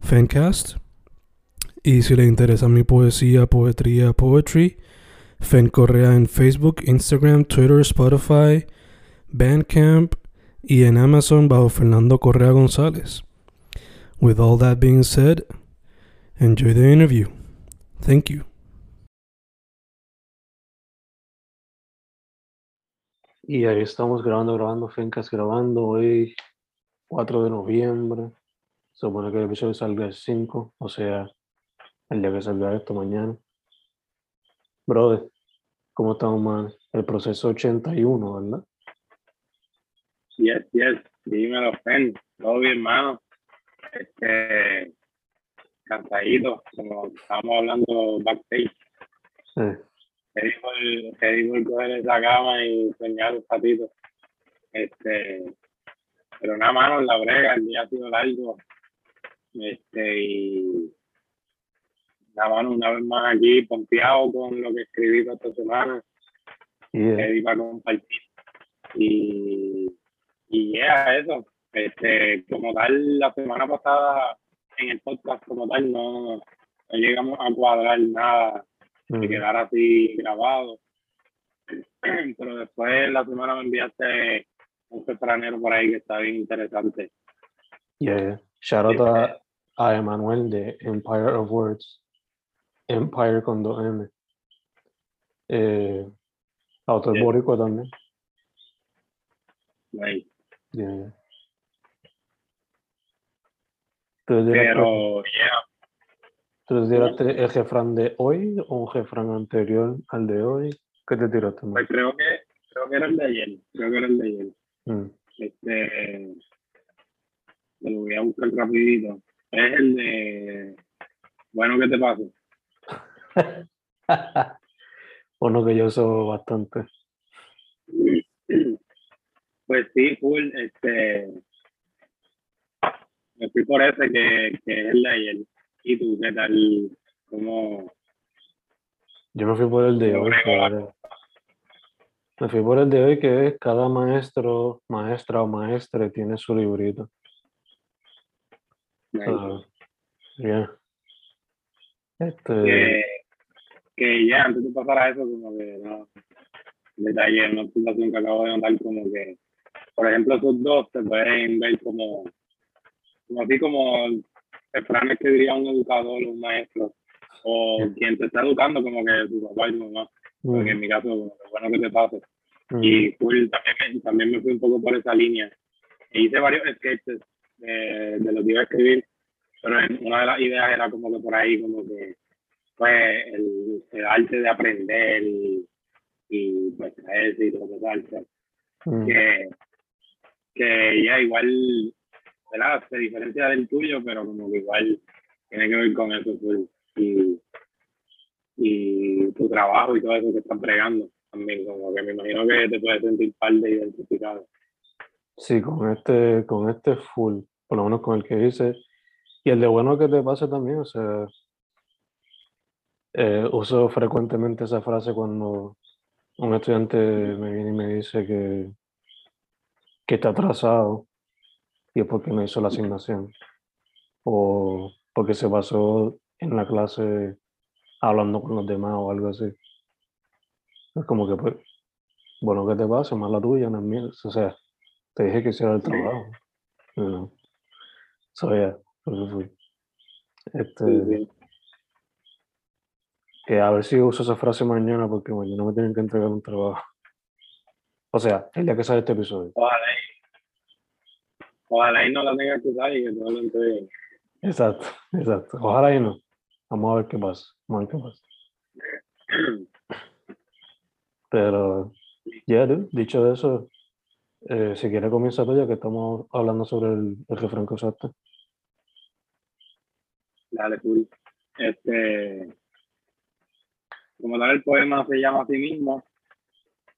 Fancast. Y si le interesa mi poesía, poetría, poetry, Fen Correa en Facebook, Instagram, Twitter, Spotify, Bandcamp y en Amazon bajo Fernando Correa González. With all that being said, enjoy the interview. Thank you. Y ahí estamos grabando, grabando, Fencas grabando. Hoy, 4 de noviembre. Supone que el episodio salga el 5, o sea, el día que salga esto mañana. Brother, ¿cómo estamos, man? El proceso 81, ¿verdad? Yes, yes, dímelo, Fen. Todo bien, hermano. Este, cansadito, como estábamos hablando backstage. Sí. Qué difícil coger esa cama y soñar un ratito. Este, pero nada, mano, la brega, el día ha sido largo. Este, y nada, mano, una vez más aquí, pompeado con lo que escribí toda esta semana. Yeah. que iba a compartir. Y, y ya, eso. Este, como tal, la semana pasada en el podcast como tal no, no llegamos a cuadrar nada de Mm. quedar así grabado. Pero después la semana me enviaste un refranero por ahí que está bien interesante. Yeah, yeah. Shout out a, a Emanuel de Empire of Words. Empire con 2M. Eh, autor Yeah. boricua también. Like, Yeah, yeah. ¿Tú les tiraste, Pero, yeah, tú tiraste el refrán de hoy o un refrán anterior al de hoy? ¿Qué te tiraste más? pues creo que, creo que era el de ayer. Creo que era el de ayer. Mm. Este, te lo voy a buscar rapidito. Es el de, bueno, ¿qué te pasa? Uno que yo uso bastante. Pues sí, full, este, me fui por ese que, que es el de ayer. ¿Y tú qué tal? ¿Cómo? Yo me fui por el de hoy. que- Me fui por el de hoy que es cada maestro, maestra o maestre tiene su librito. Ah, yeah. Este, que, que ya antes de pasar a eso, como que no, detalle, una situación que acabo de notar, como que, por ejemplo, esos dos se pueden ver como, como así como refranes que diría un educador un maestro, o quien te está educando, como que tu papá y tu mamá, porque en mi caso, bueno que te pase. mm, Y también, también me fui un poco por esa línea. E hice varios sketches de, de lo que iba a escribir, pero una de las ideas era como que por ahí, como que, pues, el, el arte de aprender y, y pues, traerse y todo eso, mm, que, que ya igual, ¿verdad? Se diferencia del tuyo, pero como que igual tiene que ver con eso, full. Y, y tu trabajo y todo eso que estás bregando también, como que me imagino que te puedes sentir par de identificado. Sí, con este, con este full, por lo menos con el que hice. Y el de bueno que te pase también, o sea, eh, uso frecuentemente esa frase cuando un estudiante me viene y me dice que, que está atrasado y es porque no hizo la asignación o porque se pasó en la clase hablando con los demás o algo así. Es como que, pues, bueno, que te pase, más la tuya, no es mía. O sea, te dije que hiciera el trabajo. Know? So, yeah, fue. Este, Que a ver si uso esa frase mañana porque mañana me tienen que entregar un trabajo. O sea, el día que sale este episodio. Ojalá y, ojalá y no la tenga que usar y que todo lo entregue. Exacto, exacto. Ojalá y no. Vamos a ver qué pasa. Vamos a ver qué pasa. Pero, ya, dude, dicho eso, eh, si quiere comenzar ya que estamos hablando sobre el, el refrán que usaste. Dale, cool. Este, como tal, el poema se llama a sí mismo,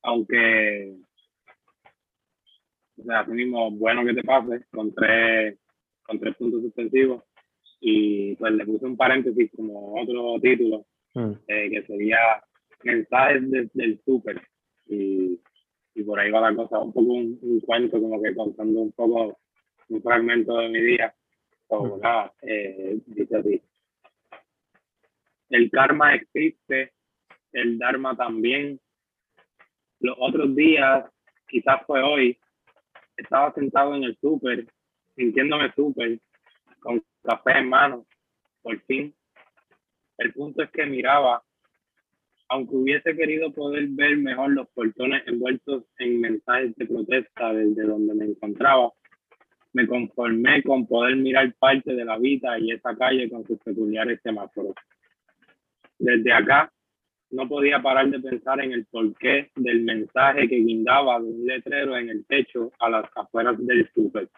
aunque, o sea, a sí mismo, bueno que te pase, con tres, con tres puntos suspensivos, y pues le puse un paréntesis como otro título, Mm, eh, que sería mensajes desde el súper, y, y por ahí va la cosa, un poco un, un cuento, como que contando un poco un fragmento de mi día, o Ujú. nada, eh, dice así. El karma existe, el dharma también. Los otros días, quizás fue hoy, estaba sentado en el súper, sintiéndome súper, con café en mano, por fin. El punto es que miraba, aunque hubiese querido poder ver mejor los portones envueltos en mensajes de protesta desde donde me encontraba, me conformé con poder mirar parte de la vida y esa calle con sus peculiares semáforos. Desde acá, no podía parar de pensar en el porqué del mensaje que guindaba de un letrero en el techo a las afueras del súper.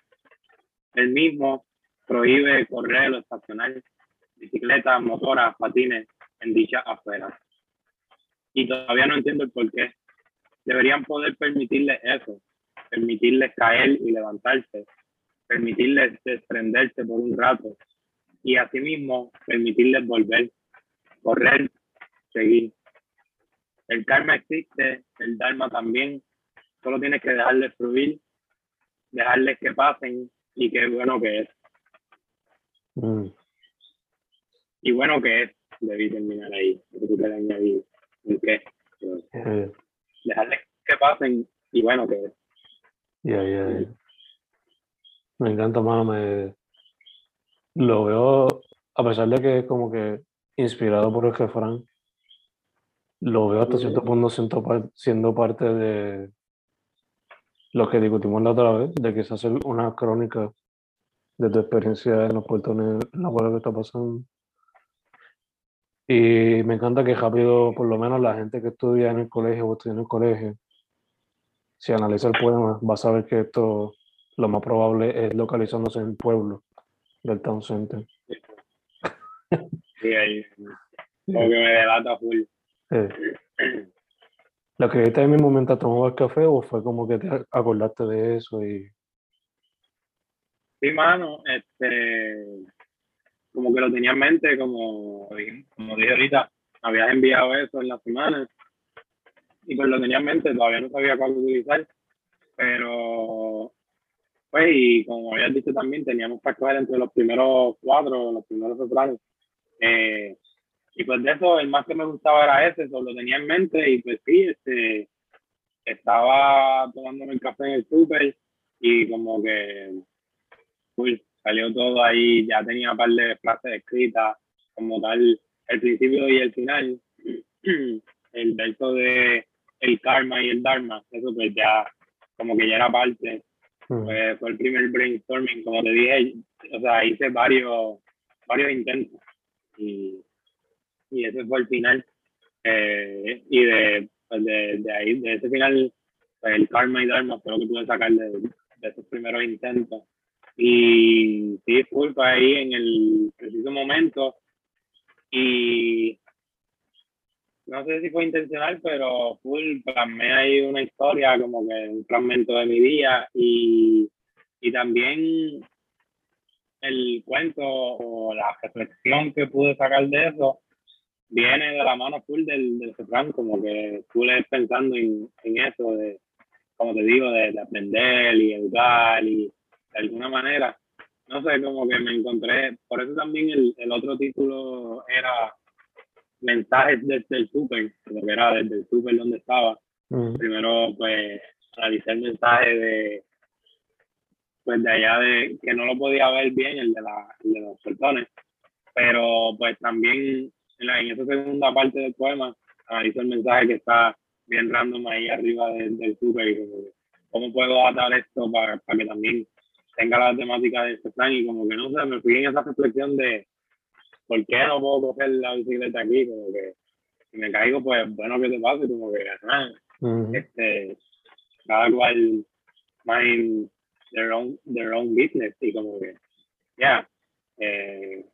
El mismo prohíbe correr o estacionar bicicletas, motoras, patines en dichas afueras. Y todavía no entiendo el porqué. Deberían poder permitirles eso, permitirles caer y levantarse, permitirles desprenderse por un rato y asimismo permitirles volver, correr, seguir. El karma existe, el dharma también, solo tienes que dejarles fluir, dejarles que pasen y qué bueno que es. mm. Y bueno que es, debí terminar ahí, porque tú añadir un qué, pero Eh, dejarles que y bueno que. Ya, ya, ya. Me encanta, mano. Me... Lo veo, a pesar de que es como que inspirado por el refrán, lo veo hasta cierto punto siendo, par- siendo parte de lo que discutimos la otra vez, de que se hace una crónica de tu experiencia en los portones, en la cual que está pasando. Y me encanta que rápido, por lo menos la gente que estudia en el colegio o estudia en el colegio, si analiza el poema, va a saber que esto lo más probable es localizándose en el pueblo del Town Center. Sí, ahí, como que me delata full. Eh, ¿Lo escribiste en el mismo tomaba el café o fue como que te acordaste de eso y Sí, mano, este, como que lo tenía en mente, como, como dije ahorita, habías enviado eso en la semana y pues lo tenía en mente, todavía no sabía cuál utilizar, pero pues y como habías dicho también, teníamos que escoger entre los primeros cuatro, los primeros refranes. Eh, y pues de eso, el más que me gustaba era ese, eso lo tenía en mente y pues sí, este, estaba tomándome el café en el súper y como que salió todo ahí, ya tenía un par de frases escritas, como tal, el principio y el final, el verso de el karma y el dharma, eso pues ya, como que ya era parte, Mm, pues, fue el primer brainstorming, como te dije, o sea, hice varios, varios intentos y, y ese fue el final. Eh, y de, pues, de, de ahí, de ese final, pues, el karma y dharma fue lo que pude sacar de, de esos primeros intentos. Y sí, fue ahí en el preciso momento. Y no sé si fue intencional, pero full plasmé ahí una historia, como que un fragmento de mi día. Y, y también el cuento o la reflexión que pude sacar de eso viene de la mano full del, del refrán, como que full es pensando en, en eso, de, como te digo, de, de aprender y educar y de alguna manera, no sé, como que me encontré, por eso también el, el otro título era mensajes desde el súper, porque era desde el súper donde estaba. mm, Primero, pues, analicé el mensaje de, pues, de allá de, que no lo podía ver bien, el de, la, el de los portones. pero pues también en, la, en esa segunda parte del poema analizo el mensaje que está bien random ahí arriba del, del super y como cómo puedo atar esto para, para que también tenga la temática de este plan y como que no sé, me fui en esa reflexión de por qué no puedo coger la bicicleta aquí, como que si me caigo, pues bueno, que te pase, como que este, cada cual mind their own, their own business y como que, ya, eh,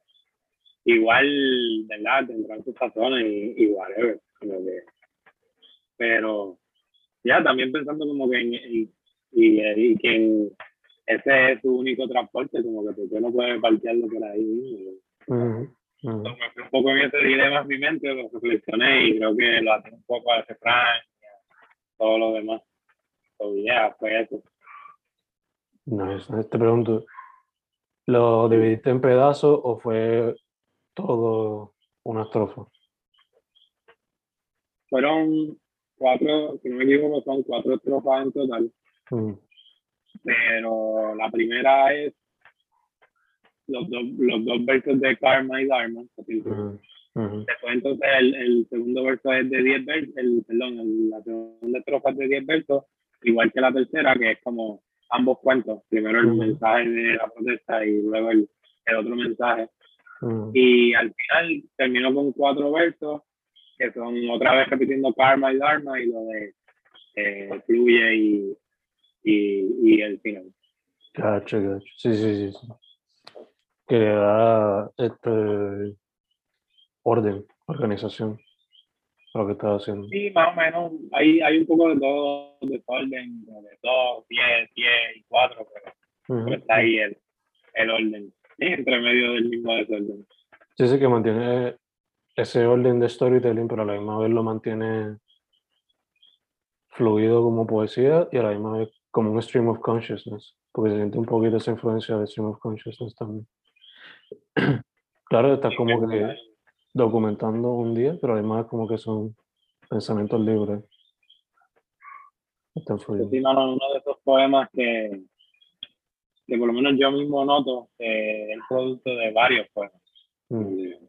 igual, ¿verdad? Tendrán sus razones y, y whatever, como que, pero ya también pensando como que en, y, y, que ese es su único transporte, como que porque no puede parquearlo por ahí. Uh un poco en ese dilema en mi mente, lo reflexioné y creo que lo hace un poco a ese Frank todo lo demás. So, yeah, fue eso. No, te pregunto, ¿lo dividiste en pedazos o fue todo una estrofa? Fueron cuatro, si no me equivoco, son cuatro estrofas en total. Mm. Pero la primera es los, dos los dos versos de Karma y Dharma. Después entonces el, el, segundo verso es de 10 versos, el, perdón, la segunda estrofa es de 10 versos, igual que la tercera, que es como ambos cuentos. Primero el mensaje de la protesta y luego el, el otro mensaje. Y al final terminó con cuatro versos que son otra vez repitiendo karma y dharma y lo de eh, fluye y, y, y, el final. Gacho, gacho. Sí, sí, sí. Que da este orden, organización a lo que estás haciendo. Sí, más o menos. Hay, hay un poco de todo, de orden, de dos, diez, diez y cuatro, pero, está ahí el, el orden, entre medio del mismo desorden. Sí, sí, que mantiene ese orden de storytelling, pero a la misma vez lo mantiene fluido como poesía y a la misma vez como un stream of consciousness, porque se siente un poquito esa influencia de stream of consciousness también. claro, está como que documentando un día, pero además como que son pensamientos libres. Están fluyendo. Sí, uno de esos poemas que, que por lo menos yo mismo noto que es producto de varios poemas. Mm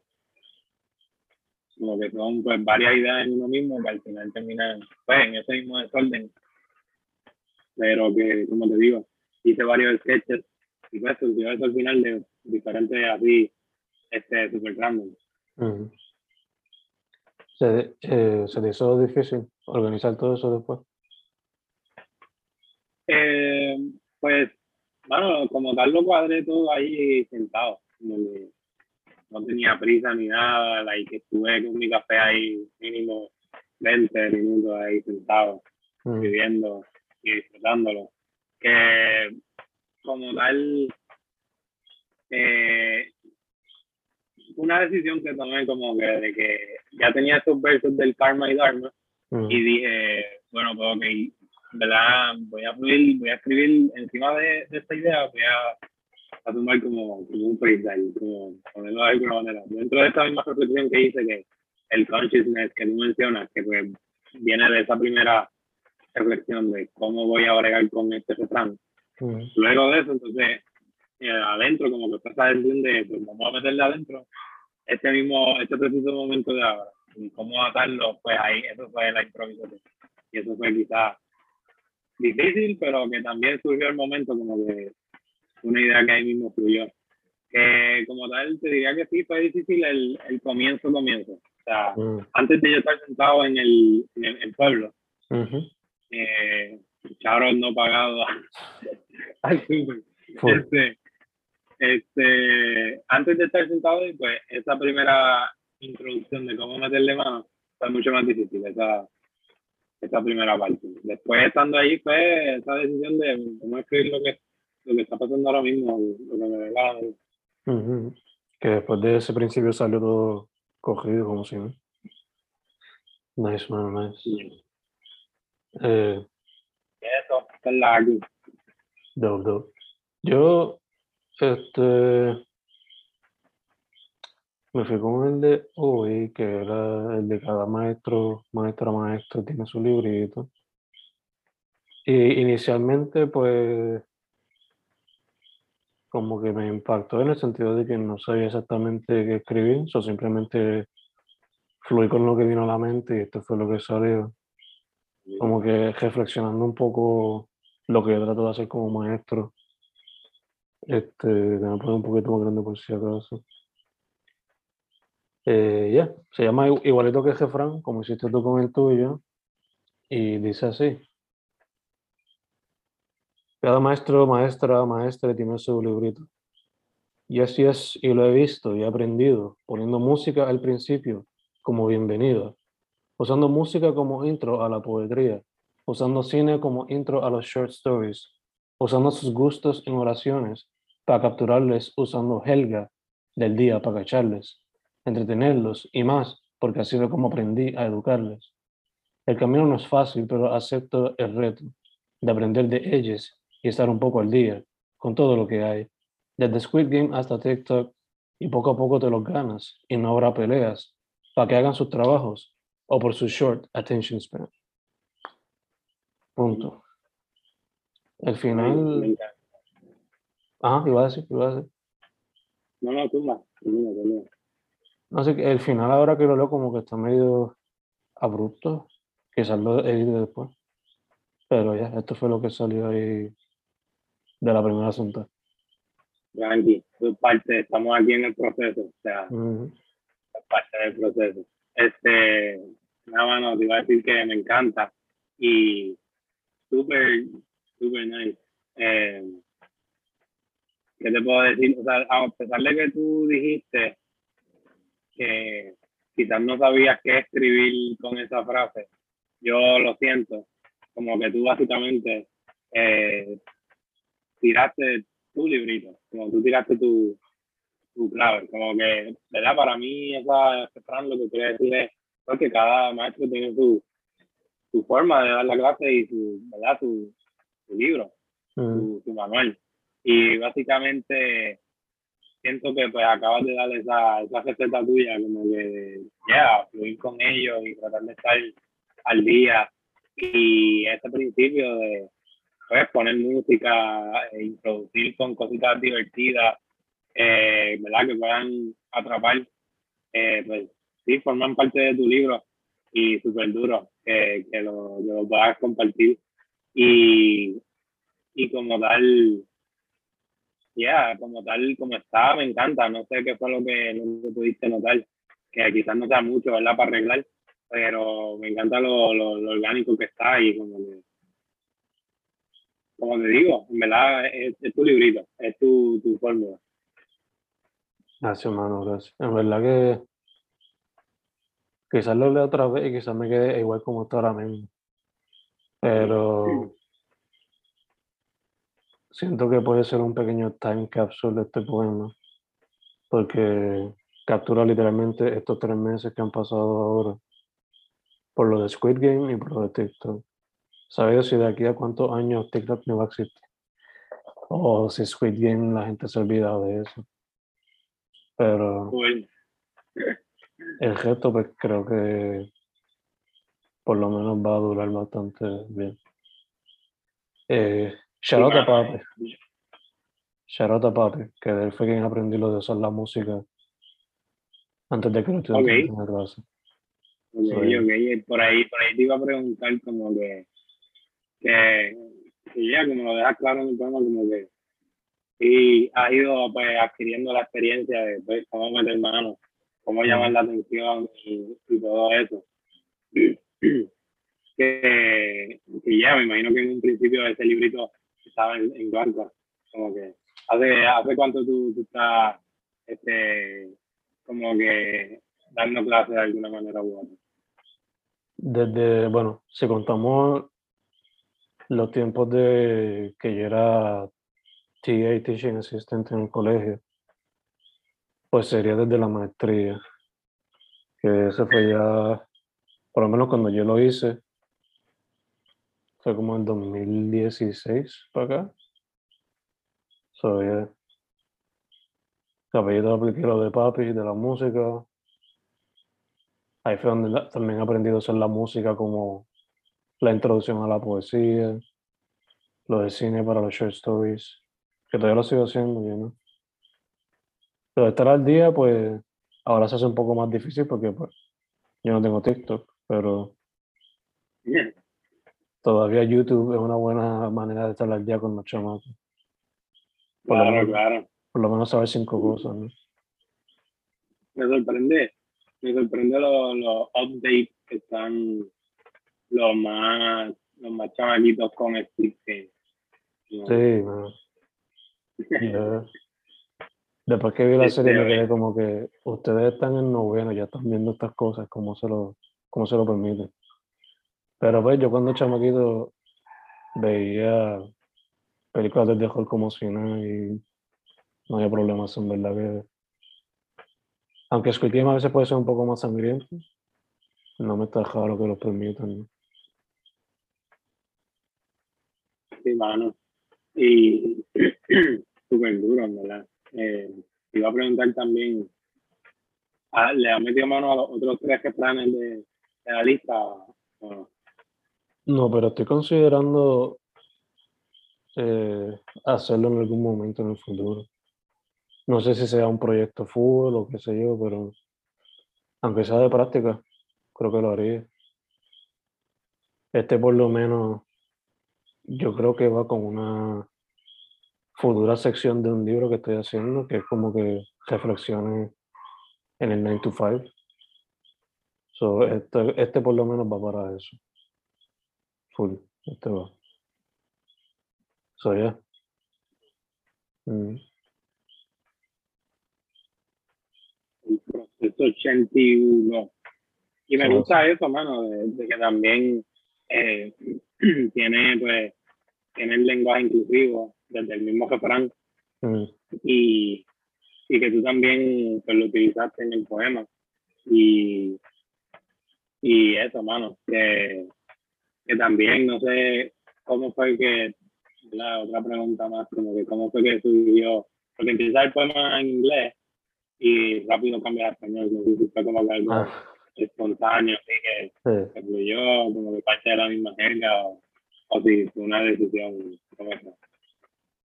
como que son pues varias ideas en uno mismo que al final terminan pues en ese mismo desorden pero que como te digo hice varios sketches y pues surgió eso al final de diferentes así este super ¿Se, eh, ¿Se te hizo difícil organizar todo eso después? Eh, pues bueno como tal lo cuadré todo ahí sentado no tenía prisa ni nada, like, estuve con mi café ahí mínimo 20 minutos ahí sentado, mm. viviendo y disfrutándolo. Que como tal, eh, una decisión que tomé como que de que ya tenía estos versos del karma y dharma mm. y dije, bueno, pues ok, ¿verdad? Voy a fluir, voy a escribir encima de, de esta idea, voy a a tomar como, como un freestyle, como ponerlo de alguna manera. Dentro de esta misma reflexión que hice, que el consciousness que tú mencionas, que pues viene de esa primera reflexión de cómo voy a bregar con este refrán. Luego de eso, entonces, eh, adentro, como que está esa decisión de, pues vamos a meterle adentro este mismo, este preciso momento de ahora. Y cómo atarlo, pues ahí, eso fue la improvisación. Y eso fue quizás difícil, pero que también surgió el momento como que una idea que ahí mismo fluyó. Que como tal, te diría que sí, fue difícil el, el comienzo, comienzo. O sea, mm. antes de yo estar sentado en el, en el, pueblo, eh, no pagado al Este, este, antes de estar sentado, pues esa primera introducción de cómo meterle mano fue mucho más difícil, esa, esa primera parte. Después estando ahí fue esa decisión de cómo escribir lo que lo que está pasando ahora mismo, lo que me da. Que después de ese principio salió todo cogido como si no. Nice, man, nice. Eh, Eso, es largo. Dope, dope. Yo, este, me fui con el de hoy, que era el de cada maestro, maestra, maestro, tiene su librito. Y inicialmente, pues, como que me impactó en el sentido de que no sabía exactamente qué escribir, o simplemente fluí con lo que vino a la mente y esto fue lo que salió. Como que reflexionando un poco lo que yo trato de hacer como maestro. Este, me pone un poquito más grande por si acaso. Eh, ya, se llama igualito que Jefran, como hiciste tú con el tuyo, y dice así. Cada maestro, maestra, maestra tiene su librito. Y así es, y lo he visto y he aprendido, poniendo música al principio como bienvenida, usando música como intro a la poetría, usando cine como intro a los short stories, usando sus gustos en oraciones para capturarles, usando Helga del día para cacharles, entretenerlos y más, porque así es como aprendí a educarles. El camino no es fácil, pero acepto el reto de aprender de ellos y estar un poco al día con todo lo que hay. Desde Squid Game hasta TikTok y poco a poco te los ganas y no habrá peleas para que hagan sus trabajos o por su short attention span. Punto. El final... Ajá, iba a decir, iba a decir. No, no, tú más. No sé, el final ahora que lo leo como que está medio abrupto. Quizás lo edite después. Pero ya, esto fue lo que salió ahí de la primera asunto. Tranqui, parte, estamos aquí en el proceso, o sea, es parte del proceso. Este, nada más, te iba a decir que me encanta y súper, súper nice. Eh, ¿Qué te puedo decir? O sea, a pesar de que tú dijiste que quizás no sabías qué escribir con esa frase, yo lo siento, como que tú básicamente eh, tiraste tu librito, como tú tiraste tu, tu clave, como que, ¿verdad? Para mí, esa, lo que quiere decir es porque cada maestro tiene su, su forma de dar la clase y su, ¿verdad? Su, su libro, su, su, manual. Y básicamente siento que pues acabas de dar esa, esa receta tuya, como que, ya, yeah, fluir con ellos y tratar de estar al día. Y ese principio de, pues, poner música, e introducir con cositas divertidas, eh, ¿verdad? Que puedan atrapar, eh, pues sí, forman parte de tu libro y súper duro que, que, lo, lo puedas compartir. Y, y como tal, ya, como tal, como está, me encanta. No sé qué fue lo que, lo que pudiste notar, que quizás no sea mucho, ¿verdad? Para arreglar, pero me encanta lo, lo, orgánico que está y como como te digo, en verdad es, tu librito, es tu, tu fórmula. Gracias, hermano, gracias. En verdad que quizás lo leo otra vez y quizás me quede igual como está ahora mismo. Pero siento que puede ser un pequeño time capsule de este poema, porque captura literalmente estos tres meses que han pasado ahora por lo de Squid Game y por lo de TikTok saber si de aquí a cuántos años TikTok no va a existir. O si Squid Game la gente se olvida de eso. Pero el gesto pues creo que por lo menos va a durar bastante bien. Eh, shout a Papi. Shout a Papi, que él fue quien aprendió lo de usar la música antes de que lo estudiara okay. en la clase. Ok, Por ahí, por ahí te iba a preguntar como que que, ya como lo deja claro en el poema, como que y ha ido pues adquiriendo la experiencia de pues, cómo meter mano, cómo llamar la atención y, todo eso. Que, ya me imagino que en un principio ese librito estaba en, en como que hace, hace cuánto tú, tú estás este, como que dando clases de alguna manera u otra. Desde, bueno, si contamos los tiempos de que yo era TA, Teaching Assistant en el colegio, pues sería desde la maestría, que ese fue ya, por lo menos cuando yo lo hice, fue como en 2016 para acá. So, yeah. apliqué lo de papi, de la música. Ahí fue donde también he aprendido a hacer la música como la introducción a la poesía, lo de cine para los short stories. que todavía lo sigo haciendo, know. Pero estar al día, pues, ahora se hace un poco más difícil porque, pues, yo no tengo TikTok, pero todavía YouTube es una buena manera de estar al día con los chamacos. Por lo Claro, menos- claro. Por lo menos saber cinco cosas, ¿no? Me sorprende, me sorprende los, los updates que están los más, los más chamaquitos con Stick Game. ¿no? Sí, man. Yeah. Después que vi la serie me quedé como que ustedes están en noveno, ya están viendo estas cosas, ¿cómo se lo, cómo se lo permiten? Pero pues yo cuando chamaquito veía películas de terror como si nada y no había problemas, en verdad que... Aunque Squid a veces puede ser un poco más sangriento, no me está raro que lo permitan. ¿no? Sí, mano. Y súper duro, en verdad. Eh, iba a preguntar también, ah, ¿le has metido mano a los otros tres que planes de, no? Pero estoy considerando eh, hacerlo en algún momento en el futuro. No sé si sea un proyecto full o qué sé yo, pero aunque sea de práctica, creo que lo haría. Este por lo menos, yo creo que va con una futura sección de un libro que estoy haciendo, que es como que reflexiones en el 9 to 5. So, este, este por lo menos va para eso. Full, este va. So, yeah. Mm. el proceso 81. Y me gusta eso, mano, de, de que también eh, tiene, pues, tiene el lenguaje inclusivo desde el mismo refrán Mm. y, y que tú también pues, lo utilizaste en el poema. Y, y eso, mano, que, que también, no sé cómo fue que, la otra pregunta más, como que cómo fue que surgió, porque empieza el poema en inglés y rápido cambia a español, no sé si fue como que algo Ah, espontáneo, así que sí. fluyó, como que parte de la misma jerga, o, o si fue una decisión como esa.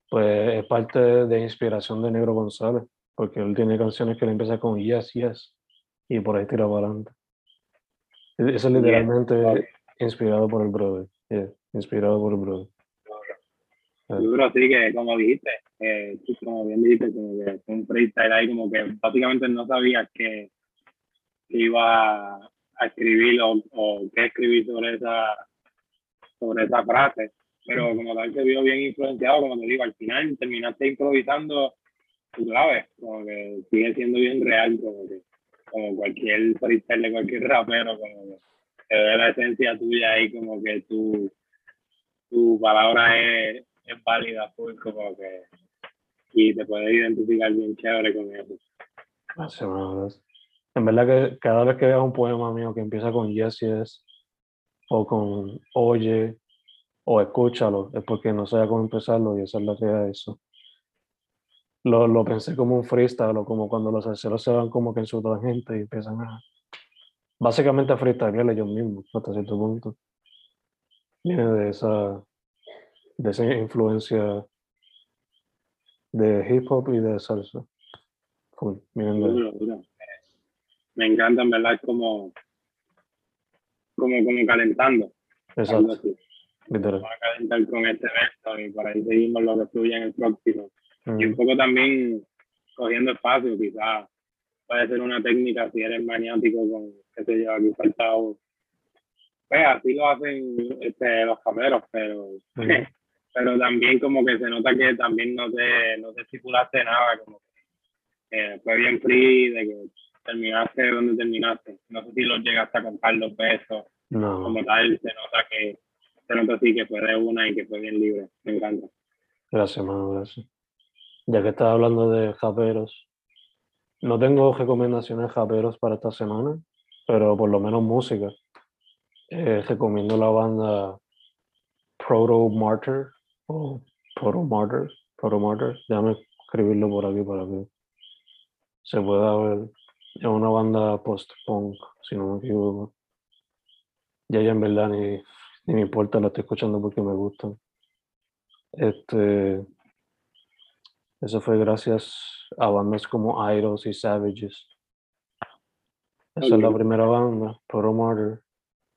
Pues es parte de inspiración de Negro González, porque él tiene canciones que le empieza con yes, yes, y por ahí tira para adelante. Eso es literalmente ok. inspirado por el brother. yeah, inspirado por el brother. Duro, sí, que como dijiste, eh, como bien dijiste, como que fue un freestyle ahí, como que básicamente no sabías que, que iba a escribir o, o qué escribir sobre esa, sobre esa frase, pero como tal se vio bien influenciado, como te digo, al final terminaste improvisando tu clave, como que sigue siendo bien real, como que como cualquier freestyle de cualquier rapero, como que se ve la esencia tuya ahí, como que tu, tu palabra es, es válida, full, como que y te puedes identificar bien chévere con eso. Gracias. En verdad que cada vez que veas un poema mío que empieza con yes, yes, o con oye, o escúchalo, es porque no sabía cómo empezarlo y esa es la que es eso. Lo, lo pensé como un freestyle, o como cuando los salseros se van como que en su tangente y empiezan a... Básicamente a freestylear ellos mismos, hasta cierto punto. Viene de esa, de esa influencia de hip hop y de salsa. Full, de-. Me encanta, en verdad, como, como, como calentando. Exacto. Vamos a calentar con este verso y por ahí seguimos lo que fluye en el próximo. Y un poco también cogiendo espacio, quizás puede ser una técnica si eres maniático con, qué sé yo, aquí falta un- Pues así lo hacen este, los cameros, pero, mm, pero también como que se nota que también no te, no te estipulaste nada, como que eh, fue bien free, de que terminaste donde terminaste. No sé si los llegaste a contar los besos, No, como tal, se nota que, se nota así que fue de una y que fue bien libre. Me encanta. gracias, mano, gracias. Ya que estás hablando de japeros, no tengo recomendaciones japeros para esta semana, pero por lo menos música. Eh, recomiendo la banda Proto Martyr o Proto Martyr, Proto Martyr. Déjame escribirlo por aquí para que se pueda ver. Es una banda post-punk, si no me equivoco. Ya ya en verdad ni, ni me importa, la estoy escuchando porque me gustan. Este, Eso fue gracias a bandas como Idols y Savages. Esa es la primera banda, Proto Martyr,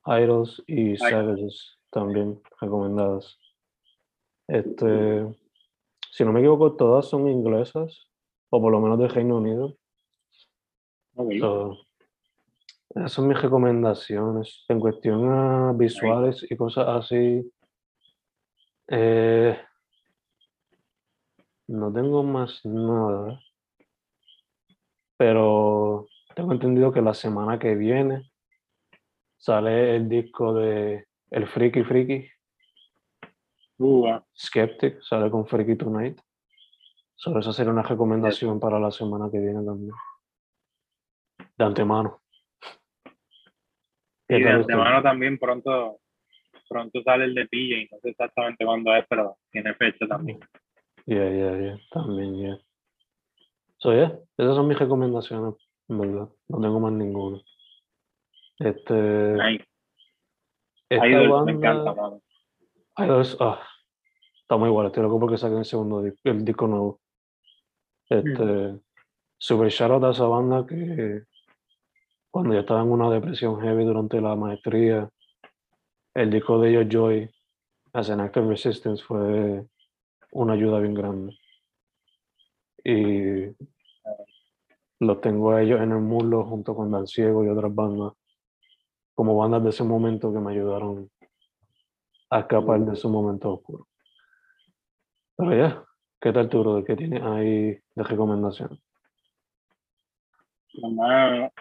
Idols y Savages también recomendadas. Este, si no me equivoco, todas son inglesas, o por lo menos de Reino Unido. Ok. So, esas son mis recomendaciones. En cuestión a visuales y cosas así, eh, no tengo más nada. Pero tengo entendido que la semana que viene sale el disco de El Freaky Freaky, Uh, Skeptic, sale con Freaky Tonight. Sobre eso sería una recomendación para la semana que viene también. De antemano. ¿Qué y de antemano también pronto, pronto sale el de PJ, no sé exactamente cuándo es, pero tiene fecha también. Yeah, yeah, yeah. También, yeah. So, yeah, esas son mis recomendaciones, en verdad. No tengo más ninguna. Este, Nice. esta Idol, banda, me encanta, mano. Idols, ah, estamos igual, estoy loco porque saquen el segundo disco, el disco nuevo. Este, super shoutout a esa banda que cuando yo estaba en una depresión heavy durante la maestría, el disco de ellos, Joy, as an Act of Resistance, fue una ayuda bien grande. Y los tengo a ellos en el muslo junto con Dan Ciego y otras bandas, como bandas de ese momento que me ayudaron a escapar de esos momentos oscuros. Pero ya, ¿qué tal brother? ¿Qué tienes ahí de recomendación? Eh,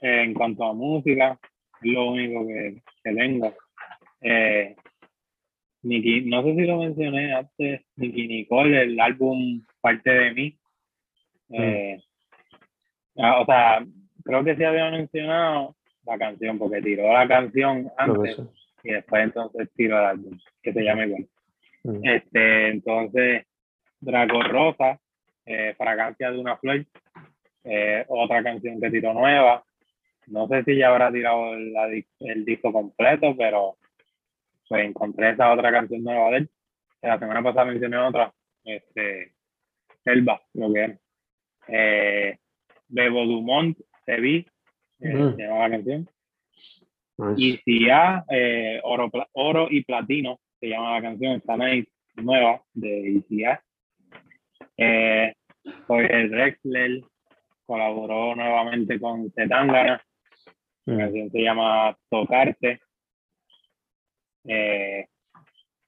en cuanto a música, es lo único que, que tengo. Eh, Nicki- no sé si lo mencioné antes, Nicky Nicole, el álbum Parte de mí. Eh, ah, o sea, creo que sí había mencionado la canción, porque tiró la canción antes y después entonces tiró el álbum, que se llama igual. Mm. Este, entonces, Draco Rosa, eh, Fragancia de una flor, eh, otra canción que tiró nueva. No sé si ya habrá tirado el, el disco completo, pero pues encontré esa otra canción nueva de él. La semana pasada mencioné otra, este, Elba, lo que es. Eh, Bebo Dumont, Te vi, eh, Mm. se llama la canción. Nice. ICA, eh, oro, y platino, se llama la canción, está nice, nueva de ICA. Eh, Jorge Drexler colaboró nuevamente con Zetangana, la canción se llama Tocarte. Eh,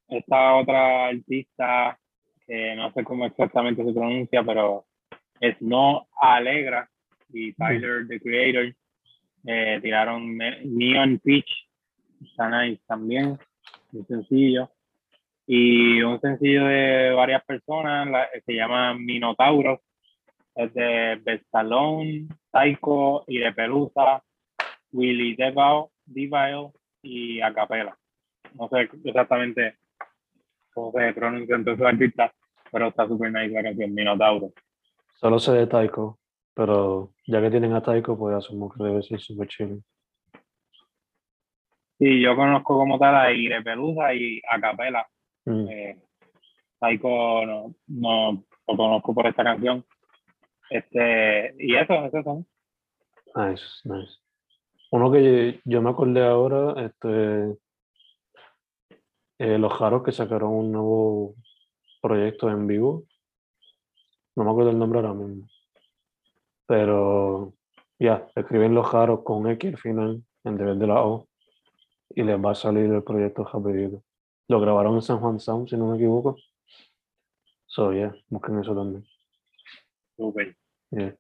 esta otra artista, que no sé cómo exactamente se pronuncia, pero es No Alegra y Tyler, the Creator, eh, tiraron Ne- Neon Peach, está nice también, un sencillo. Y un sencillo de varias personas, la- se llama Minotauro, es de Bestalón, Taiko y de Pelusa, Willy Devao, Devile y Acapela. No sé exactamente cómo se pronuncia entre sus artistas, pero está súper nice la canción Minotauro. Solo sé de Taiko, pero ya que tienen a Taiko, pues asumo que debe ser súper chill. Sí, yo conozco como tal a Ire Pelusa y Acapela. Mm. Eh, Taiko no, no lo conozco por esta canción. Este, y eso, esos son. Nice, nice. Uno que yo me acordé ahora, este, eh, los Jaros que sacaron un nuevo proyecto en vivo. No me acuerdo el nombre ahora mismo. Pero ya, escriben los Jaros con X al final, en vez de la O, y les va a salir el proyecto rapidito. Lo grabaron en San Juan Sound, si no me equivoco. So, yeah, busquen eso también. Súper. Yeah.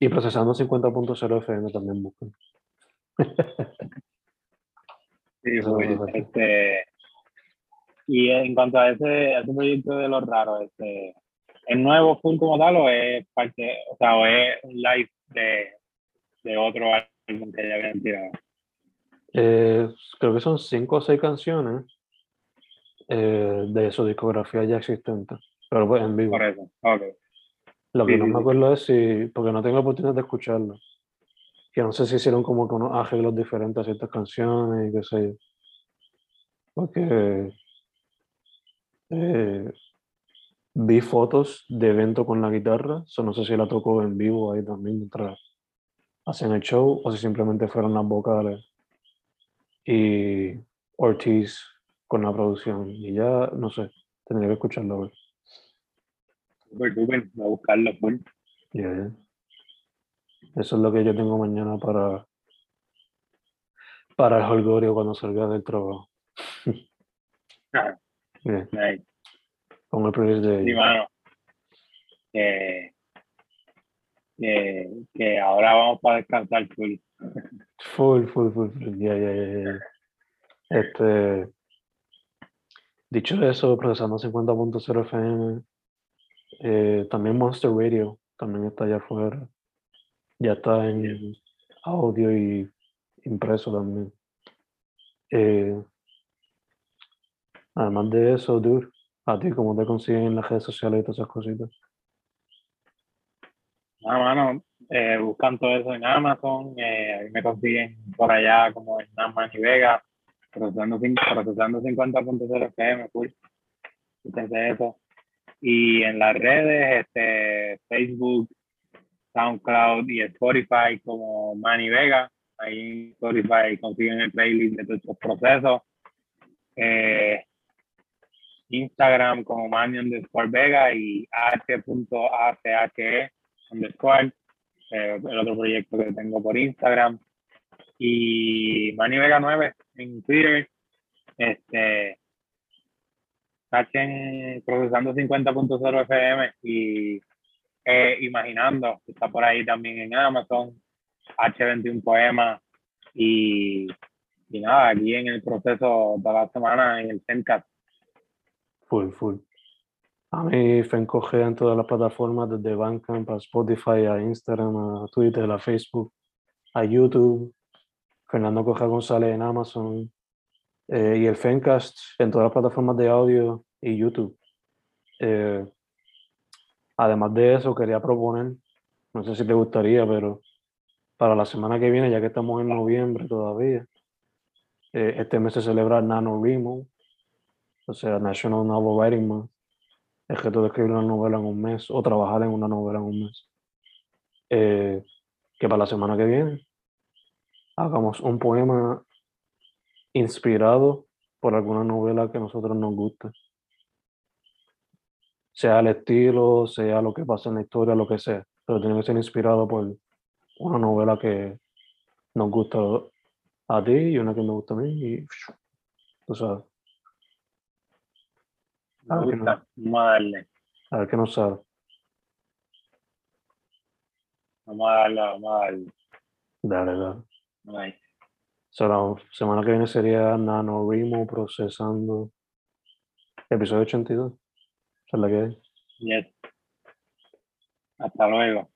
Y procesando 50.0 FM también buscan. Sí, este, y en cuanto a ese, a ese proyecto de los raros, este, ¿es nuevo full como tal o es parte, o sea, o es un live de, de otro álbum que ya habían tirado? Eh, creo que son cinco o seis canciones eh, de su discografía ya existente, pero pues en vivo. Por eso, ok. Lo que Sí, no sí, me acuerdo es si, porque no tengo la oportunidad de escucharlo, que no sé si hicieron como que unos arreglos diferentes a ciertas canciones y qué sé yo. Porque eh, vi fotos de evento con la guitarra, so no sé si la tocó en vivo ahí también mientras hacen el show o si simplemente fueron las vocales y Ortiz con la producción y ya no sé, tendría que escucharlo hoy. Súper, súper, voy a buscarlo, full. Ya, ya. Eso es lo que yo tengo mañana para para el holgorio cuando salga del trabajo. Ah, Bien. Con el playlist de Sí, mano. Que, ahora vamos para descansar full. Full, full, full, full. Ya, ya, ya. Este. Dicho eso, procesando 50.0 FM. eh, también Monster Radio también está allá afuera. Ya está en audio y impreso también. Eh, además de eso, dude, a ti, ¿cómo te consiguen en las redes sociales y todas esas cositas? Ah, mano, eh, eso en Amazon, eh, ahí me consiguen por allá como en Naman y Vega, procesando, procesando 50.0 FM, full. Fíjense eso. Y en las redes, este, Facebook, SoundCloud y Spotify como Manny Vega. Ahí en Spotify consiguen el playlist de todos estos procesos. Eh, Instagram como Manny underscore Vega y h.ache underscore, eh, el otro proyecto que tengo por Instagram. Y Manny Vega 9 en Twitter. Este, cachen procesando 50.0 FM y eh, imaginando, que está por ahí también en Amazon, H21 Poema y, y nada, aquí en el proceso de la semana en el Zencast. Full, full. A mí Fenco G en todas las plataformas, desde Bandcamp a Spotify, a Instagram, a Twitter, a Facebook, a YouTube. Fernando Coja González en Amazon. eh, y el Fencast en todas las plataformas de audio y YouTube. Eh, además de eso, quería proponer, no sé si te gustaría, pero para la semana que viene, ya que estamos en noviembre todavía, eh, este mes se celebra NaNoWriMo, o sea, National Novel Writing Month, el reto de escribir una novela en un mes o trabajar en una novela en un mes. Eh, que para la semana que viene hagamos un poema inspirado por alguna novela que a nosotros nos guste. Sea el estilo, sea lo que pasa en la historia, lo que sea, pero tiene que ser inspirado por una novela que nos gusta a ti y una que me gusta a mí y tú sabes, Ah, que no. vamos a darle, a ver qué nos sabe. vamos a darle, vamos a darle. Dale, dale. So, la semana que viene sería NaNoWriMo procesando episodio 82. Esa es la que hay. Yes. Hasta luego.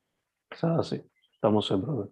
O sea, así. Estamos en brother.